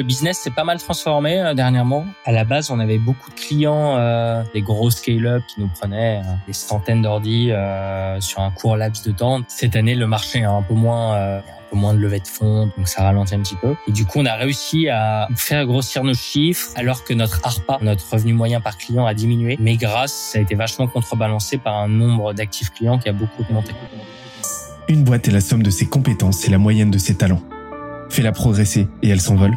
le business s'est pas mal transformé euh, dernièrement. À la base, on avait beaucoup de clients, euh, des gros scale-up qui nous prenaient euh, des centaines d'ordi sur un court laps de temps. Cette année, le marché est un peu moins, un moins de levée de fonds, donc ça ralentit un petit peu. Et du coup, on a réussi à faire grossir nos chiffres alors que notre ARPA, notre revenu moyen par client, a diminué. Mais grâce, ça a été vachement contrebalancé par un nombre d'actifs clients qui a beaucoup augmenté. Une boîte est la somme de ses compétences et la moyenne de ses talents. Fais-la progresser et elle s'envole.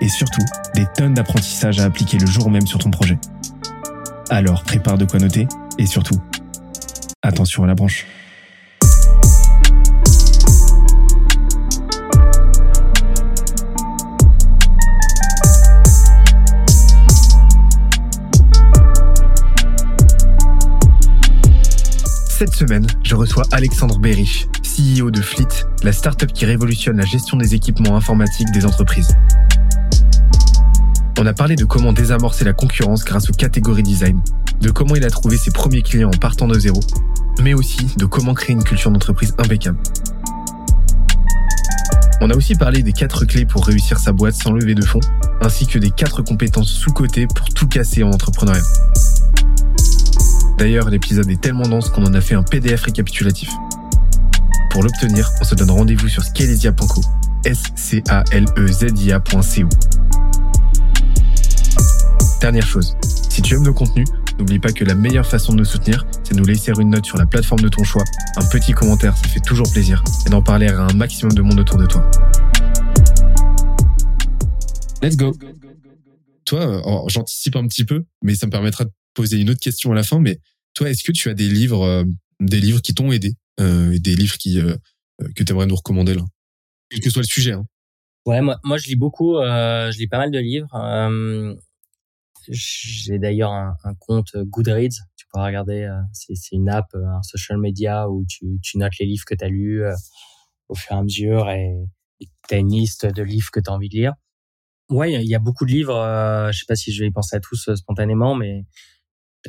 et surtout des tonnes d'apprentissages à appliquer le jour même sur ton projet. Alors prépare de quoi noter et surtout, attention à la branche. Cette semaine, je reçois Alexandre Berich, CEO de Fleet, la startup qui révolutionne la gestion des équipements informatiques des entreprises. On a parlé de comment désamorcer la concurrence grâce au catégorie design, de comment il a trouvé ses premiers clients en partant de zéro, mais aussi de comment créer une culture d'entreprise impeccable. On a aussi parlé des quatre clés pour réussir sa boîte sans lever de fonds, ainsi que des quatre compétences sous-cotées pour tout casser en entrepreneuriat. D'ailleurs, l'épisode est tellement dense qu'on en a fait un PDF récapitulatif. Pour l'obtenir, on se donne rendez-vous sur scalesia.co, S-C-A-L-E-Z-I-A.co. Dernière chose, si tu aimes nos contenus, n'oublie pas que la meilleure façon de nous soutenir, c'est de nous laisser une note sur la plateforme de ton choix, un petit commentaire, ça fait toujours plaisir, et d'en parler à un maximum de monde autour de toi. Let's go. Toi, euh, j'anticipe un petit peu, mais ça me permettra de poser une autre question à la fin. Mais toi, est-ce que tu as des livres, euh, des livres qui t'ont aidé, euh, des livres qui euh, que tu aimerais nous recommander là, quel que soit le sujet. Hein. Ouais, moi, moi je lis beaucoup, euh, je lis pas mal de livres. Euh, J'ai d'ailleurs un, un, compte Goodreads, tu pourras regarder, euh, c'est une app, un social media où tu, tu notes les livres que tu as lus euh, au fur et à mesure et tu as une liste de livres que tu as envie de lire. Ouais, il y a beaucoup de livres, euh, je sais pas si je vais y penser à tous spontanément, mais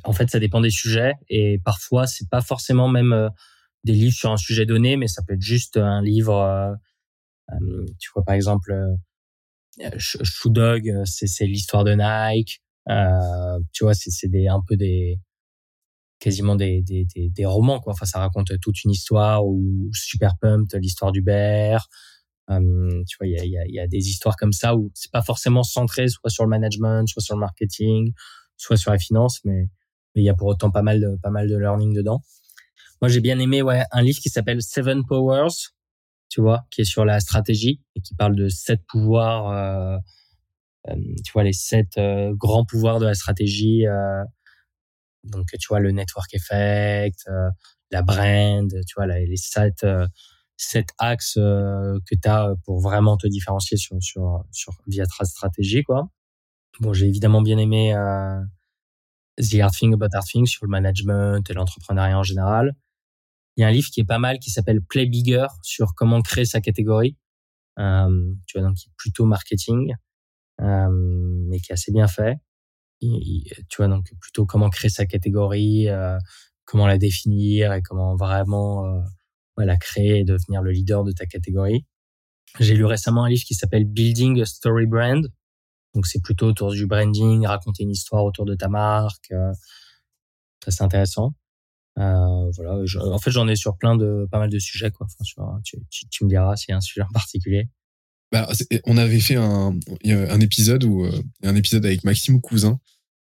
en fait, ça dépend des sujets et parfois, c'est pas forcément même des livres sur un sujet donné, mais ça peut être juste un livre euh, tu vois, par exemple, euh, Shoe Dog, euh, c'est l'histoire de Nike. Tu vois, c'est des un peu des quasiment des, des, des, des, romans quoi. Enfin, ça raconte toute une histoire ou Super Pumped, l'histoire d'Uber. Um, tu vois, il y a, y, a, y a, des histoires comme ça où c'est pas forcément centré soit sur le management, soit sur le marketing, soit sur la finance, mais mais il y a pour autant pas mal de pas mal de learning dedans. Moi, j'ai bien aimé ouais un livre qui s'appelle Seven Powers tu vois, qui est sur la stratégie et qui parle de sept pouvoirs, euh, euh, tu vois, les sept euh, grands pouvoirs de la stratégie. Euh, donc, tu vois, le network effect, euh, la brand, tu vois, les sept, sept axes que tu as pour vraiment te différencier sur, sur, sur via ta stratégie, quoi. Bon, j'ai évidemment bien aimé The Hard Thing About Hard Things sur le management et l'entrepreneuriat en général. Il y a un livre qui est pas mal qui s'appelle Play Bigger sur comment créer sa catégorie. Euh, tu vois, donc qui est plutôt marketing, mais qui est assez bien fait. Tu vois, donc plutôt comment créer sa catégorie, euh, comment la définir et comment vraiment euh, la créer et devenir le leader de ta catégorie. J'ai lu récemment un livre qui s'appelle Building a Story Brand. Donc c'est plutôt autour du branding, raconter une histoire autour de ta marque. Euh, c'est intéressant. Euh, voilà, en fait, j'en ai sur plein de pas mal de sujets quoi. Enfin, tu, tu, me diras s'il y a un sujet en particulier. Bah, on avait fait un, un épisode où euh, un épisode avec Maxime Cousin.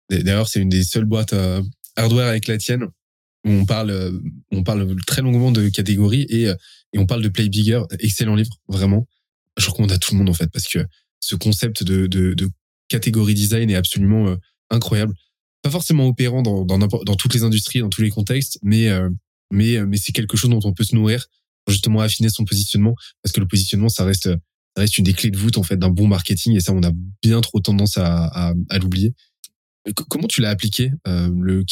D'ailleurs, c'est une des seules boîtes euh, hardware avec la tienne où on parle euh, on parle très longuement de catégories et et on parle de Play Bigger. Excellent livre, vraiment. Je recommande à tout le monde en fait parce que ce concept de de, de catégorie design est absolument incroyable pas forcément opérant dans, dans, dans toutes les industries, dans tous les contextes, mais, mais, mais c'est quelque chose dont on peut se nourrir pour justement affiner son positionnement, parce que le positionnement, ça reste, ça reste une des clés de voûte en fait d'un bon marketing, et ça, on a bien trop tendance à, à, à l'oublier. Comment tu l'as appliqué le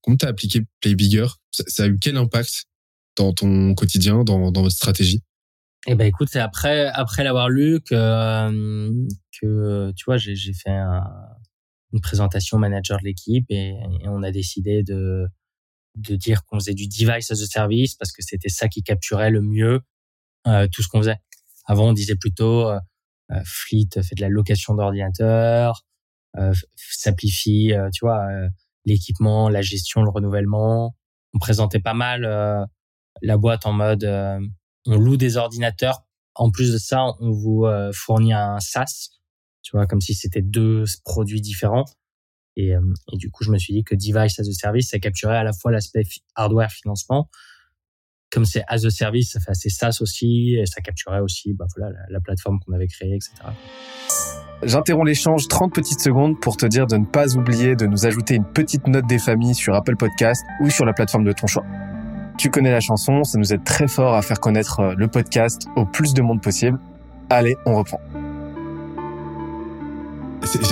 Comment t'as appliqué Play Bigger ça, a eu quel impact dans ton quotidien, dans, dans votre stratégie? Eh ben écoute, c'est après après l'avoir lu que que tu vois j'ai j'ai fait une présentation manager de l'équipe et, on a décidé de de dire qu'on faisait du device as a service parce que c'était ça qui capturait le mieux tout ce qu'on faisait. Avant, on disait plutôt euh, euh, Fleet fait de la location d'ordinateurs, euh, simplifie, tu vois, l'équipement, la gestion, le renouvellement. On présentait pas mal la boîte en mode on loue des ordinateurs. En plus de ça, on vous fournit un SaaS, tu vois, comme si c'était deux produits différents. Et, et, du coup, je me suis dit que Device as a Service, ça capturait à la fois l'aspect hardware financement, comme c'est as a service, ça fait assez SaaS aussi, et ça capturait aussi bah, voilà, la, plateforme qu'on avait créée, etc. J'interromps l'échange 30 petites secondes pour te dire de ne pas oublier de nous ajouter une petite note des familles sur Apple Podcast ou sur la plateforme de ton choix. Tu connais la chanson, ça nous aide très fort à faire connaître euh, le podcast au plus de monde possible. Allez, on reprend.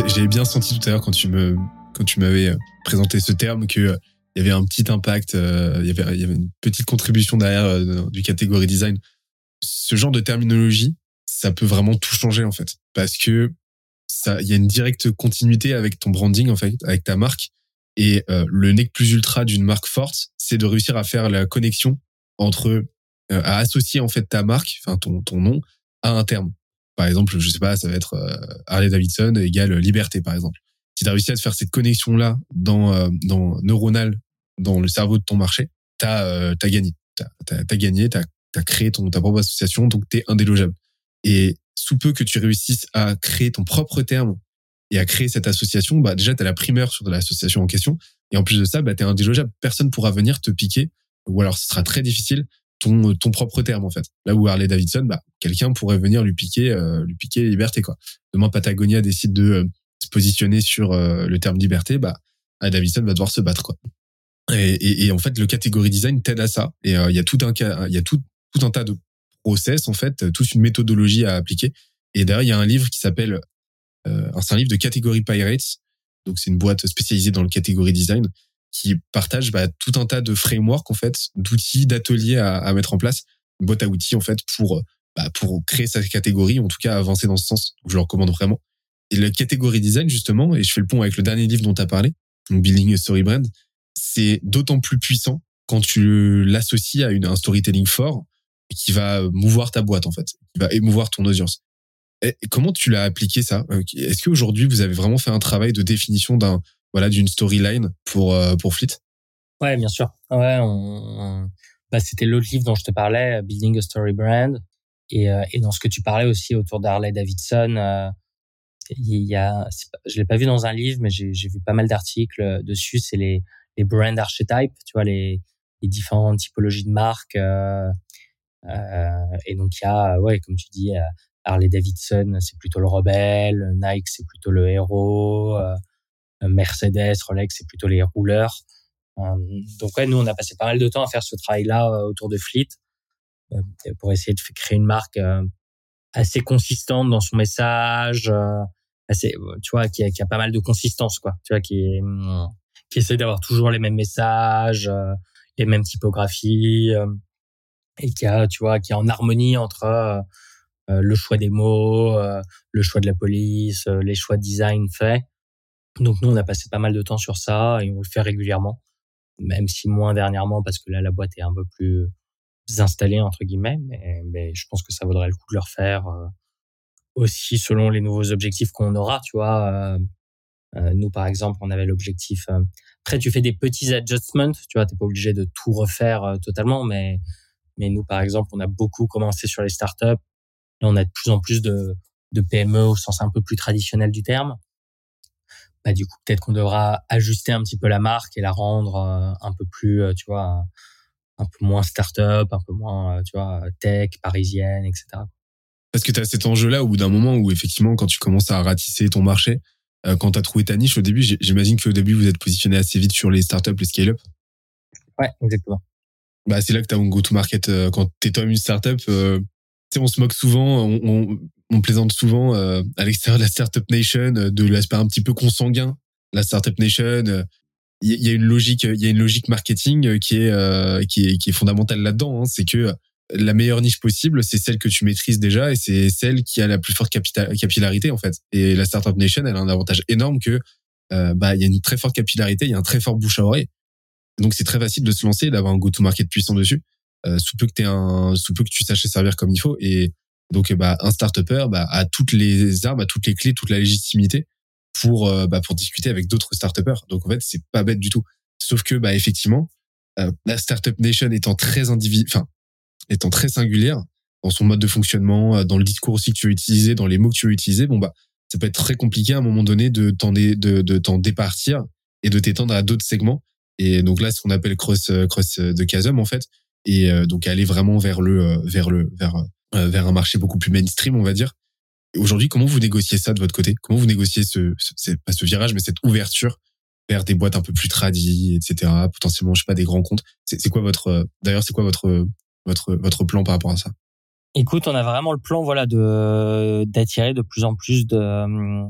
J'avais bien senti tout à l'heure quand tu me quand tu m'avais euh, présenté ce terme que euh, il y avait un petit impact, euh, il, y avait, il y avait une petite contribution derrière euh, du catégorie design. Ce genre de terminologie, ça peut vraiment tout changer en fait, parce que ça, il y a une directe continuité avec ton branding en fait, avec ta marque. Et euh, le nec plus ultra d'une marque forte, c'est de réussir à faire la connexion entre, à associer en fait ta marque, enfin ton ton nom, à un terme. Par exemple, je sais pas, ça va être Harley Davidson égale liberté par exemple. Si tu as réussi à faire cette connexion là dans dans neuronal dans le cerveau de ton marché, t'as euh, as gagné. T'as as, gagné, t'as as créé ton ta propre association, donc t'es indélogeable. Et sous peu que tu réussisses à créer ton propre terme et à créer cette association, bah déjà t'as la primeur sur l'association en question. Et en plus de ça, bah t'es indélogeable. Personne pourra venir te piquer, ou alors ce sera très difficile ton ton propre terme en fait. Là où Harley Davidson, bah quelqu'un pourrait venir lui piquer euh, lui piquer liberté quoi. Demain Patagonia décide de euh, se positionner sur euh, le terme liberté, bah Davidson va devoir se battre quoi. Et, et, en fait, le catégorie design t'aide à ça. Et euh, il y a tout un il y a tout, tout un tas de process en fait, toute une méthodologie à appliquer. Et d'ailleurs, il y a un livre qui s'appelle, euh, c'est un livre de catégorie Pirates. Donc c'est une boîte spécialisée dans le catégorie design qui partage bah, tout un tas de frameworks en fait, d'outils, d'ateliers à, à, mettre en place, une boîte à outils en fait pour bah, pour créer sa catégorie, en tout cas avancer dans ce sens. Je le recommande vraiment. Et le catégorie design justement, et je fais le pont avec le dernier livre dont tu as parlé, Building a Story Brand, c'est d'autant plus puissant quand tu l'associes à une, un storytelling fort qui va mouvoir ta boîte en fait, qui va émouvoir ton audience. Et comment tu l'as appliqué ça? Euh, Est-ce qu'aujourd'hui vous avez vraiment fait un travail de définition d'un voilà d'une storyline pour euh, pour Fleet? Ouais, bien sûr. Ouais, bah, c'était l'autre livre dont je te parlais, Building a Story Brand, et, euh, et dans ce que tu parlais aussi autour d'Harley Davidson. il y a, je l'ai pas vu dans un livre, mais j'ai vu pas mal d'articles dessus. C'est les les brand archetypes, tu vois, les, les différentes typologies de marques. Euh, euh, et donc, il y a, ouais, comme tu dis, euh, Harley Davidson, c'est plutôt le rebelle, Nike, c'est plutôt le héros, Mercedes, Rolex, c'est plutôt les rouleurs. donc, ouais, nous, on a passé pas mal de temps à faire ce travail-là autour de Fleet pour essayer de créer une marque assez consistante dans son message, assez, tu vois, qui a, qui a pas mal de consistance, quoi. Tu vois, qui est, qui essaie d'avoir toujours les mêmes messages, euh, les mêmes typographies, euh, et qui a, tu vois, qui est en harmonie entre euh, le choix des mots, le choix de la police, les choix de design faits. Donc nous, on a passé pas mal de temps sur ça et on le fait régulièrement, même si moins dernièrement parce que là, la boîte est un peu plus installée entre guillemets, mais, mais je pense que ça vaudrait le coup de le refaire aussi selon les nouveaux objectifs qu'on aura, tu vois. Euh, nous, par exemple, on avait l'objectif. Euh, après, tu fais des petits adjustments. Tu vois, t'es pas obligé de tout refaire euh, totalement, mais mais nous, par exemple, on a beaucoup commencé sur les startups. On a de plus en plus de, PME au sens un peu plus traditionnel du terme. Bah, du coup, peut-être qu'on devra ajuster un petit peu la marque et la rendre un peu plus, tu vois, un peu moins startup, un peu moins, tu vois, tech, parisienne, etc. Parce que tu as cet enjeu-là au bout d'un moment où effectivement, quand tu commences à ratisser ton marché, quand tu as trouvé ta niche au début, j'imagine qu'au début, vous êtes positionné assez vite sur les startups, les scale-up. Ouais, exactement. Bah, c'est là que tu as un go-to-market. Euh, quand tu es toi-même une startup, euh, on se moque souvent, on, on, plaisante souvent à l'extérieur de la startup nation de l'aspect un petit peu consanguin la startup nation, il y, a une logique, il y a une logique marketing qui est qui est qui est fondamentale là-dedans. Hein. C'est que la meilleure niche possible, c'est celle que tu maîtrises déjà et c'est celle qui a la plus forte capillarité en fait. Et la startup nation, elle a un avantage énorme que bah il y a une très forte capillarité, il y a un très fort bouche à oreille. Donc c'est très facile de se lancer, d'avoir un go-to-market puissant dessus, euh, sous peu que t'aies un, sous peu que tu saches servir comme il faut. Et donc bah un start-upper bah, a toutes les armes, a toutes les clés, toute la légitimité pour euh, bah, pour discuter avec d'autres start-uppers. Donc en fait c'est pas bête du tout. Sauf que bah effectivement euh, la startup nation étant très individu, enfin étant très singulière dans son mode de fonctionnement, dans le discours aussi que tu as utilisé, dans les mots que tu as utilisés, bon bah ça peut être très compliqué à un moment donné de t'en départir et de t'étendre à d'autres segments et donc là, ce qu'on appelle cross euh, cross de chasm en fait, et euh, donc aller vraiment vers le euh, vers le vers vers un marché beaucoup plus mainstream, on va dire. Aujourd'hui, comment vous négociez ça de votre côté? Comment vous négociez ce, ce pas ce virage, mais cette ouverture vers des boîtes un peu plus tradies, etc. Potentiellement, je sais pas, des grands comptes? C'est quoi votre d'ailleurs, c'est quoi votre votre votre plan par rapport à ça? Écoute, on a vraiment le plan, voilà, de d'attirer de plus en plus de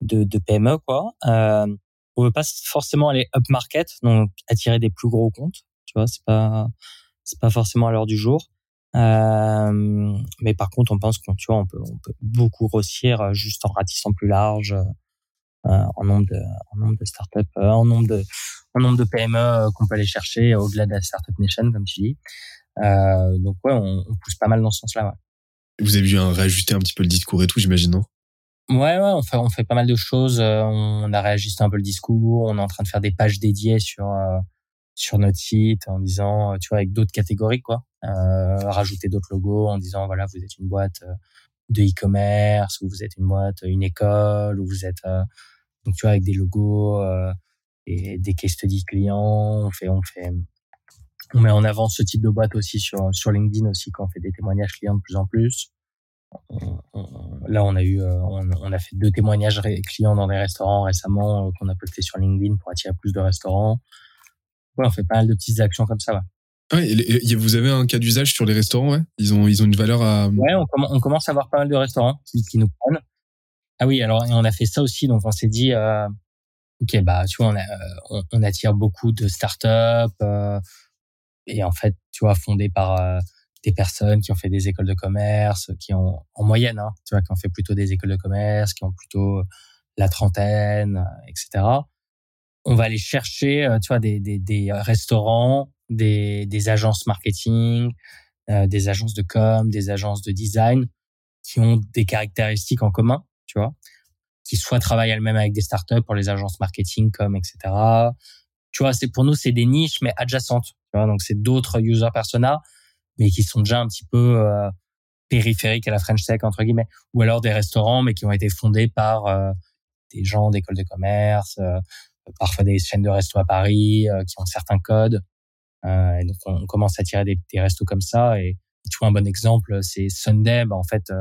de, PME, quoi. Euh, on veut pas forcément aller up market, donc attirer des plus gros comptes. Tu vois, c'est pas c'est pas forcément à l'heure du jour. Euh, mais par contre, on pense qu'on tu vois, on peut on peut beaucoup grossir euh, juste en ratissant plus large euh, en nombre de en nombre de startups, en nombre de en nombre de PME euh, qu'on peut aller chercher au-delà de la startup nation, comme tu dis. Euh, donc ouais, on, on, pousse pas mal dans ce sens-là. Ouais. Vous avez vu un réajuster un petit peu le discours et tout, j'imagine, non? Ouais, ouais, on fait, on fait pas mal de choses. Euh, on a réajusté un peu le discours. On est en train de faire des pages dédiées sur euh, sur notre site en disant, tu vois, avec d'autres catégories, quoi. Euh, rajouter d'autres logos en disant, voilà, vous êtes une boîte de e-commerce ou vous êtes une boîte, une école ou vous êtes donc tu vois avec des logos et des case studies clients. On fait, on fait, on met en avant ce type de boîte aussi sur sur LinkedIn aussi quand on fait des témoignages clients de plus en plus là, on a eu, euh, on, a fait deux témoignages clients dans des restaurants récemment euh, qu'on a posté sur LinkedIn pour attirer plus de restaurants. Ouais, on fait pas mal de petites actions comme ça. Ouais. vous avez un cas d'usage sur les restaurants, ouais? Ils ont, ils ont une valeur à. Ouais, on, on commence à avoir pas mal de restaurants qui, qui nous prennent. Ah oui, alors on a fait ça aussi, donc on s'est dit, euh, ok, bah tu vois, on, a, on, on, attire beaucoup de startups euh, et en fait, tu vois, fondés par des personnes qui ont fait des écoles de commerce, qui ont en moyenne, hein, tu vois, qui ont fait plutôt des écoles de commerce, qui ont plutôt la trentaine, etc. On va aller chercher, euh, tu vois, des, des, des restaurants, des, des agences marketing, euh, des agences de com, des agences de design qui ont des caractéristiques en commun, tu vois, qui soit travaillent elles-mêmes avec des startups pour les agences marketing, com, etc. Tu vois, c'est pour nous c'est des niches mais adjacentes, tu vois, donc c'est d'autres user personas mais qui sont déjà un petit peu euh, périphériques à la French Tech entre guillemets, ou alors des restaurants mais qui ont été fondés par euh, des gens d'école de commerce, euh, parfois des chaînes de restos à Paris qui ont certains codes. et donc on, commence à tirer des, des restos comme ça. Et, tu vois un bon exemple, c'est Sunday. Bah, en fait,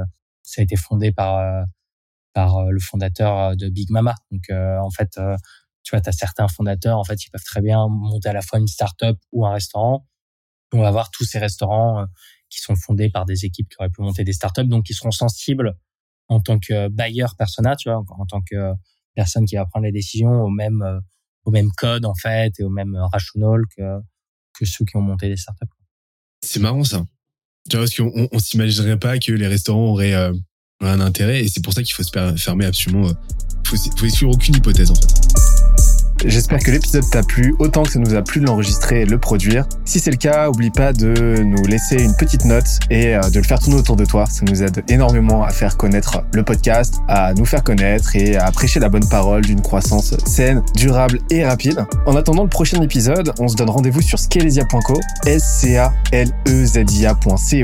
ça a été fondé par par le fondateur de Big Mama. Donc en fait, tu vois, tu as certains fondateurs, en fait, ils peuvent très bien monter à la fois une start-up ou un restaurant on va avoir tous ces restaurants euh, qui sont fondés par des équipes qui auraient pu monter des startups, donc qui seront sensibles en tant que buyer persona, tu vois, en tant que personne qui va prendre les décisions au même euh, au même code en fait et au même rational que que ceux qui ont monté des startups. C'est marrant ça. Tu vois, parce qu'on on, s'imaginerait pas que les restaurants auraient euh, un intérêt et c'est pour ça qu'il faut se fermer absolument. Il faut, faut exclure aucune hypothèse en fait. J'espère que l'épisode t'a plu autant que ça nous a plu de l'enregistrer et de le produire. Si c'est le cas, oublie pas de nous laisser une petite note et euh, de le faire tourner autour de toi. Ça nous aide énormément à faire connaître le podcast, à nous faire connaître et à prêcher la bonne parole d'une croissance saine, durable et rapide. En attendant le prochain épisode, on se donne rendez-vous sur scalesia.co, s c a l e z i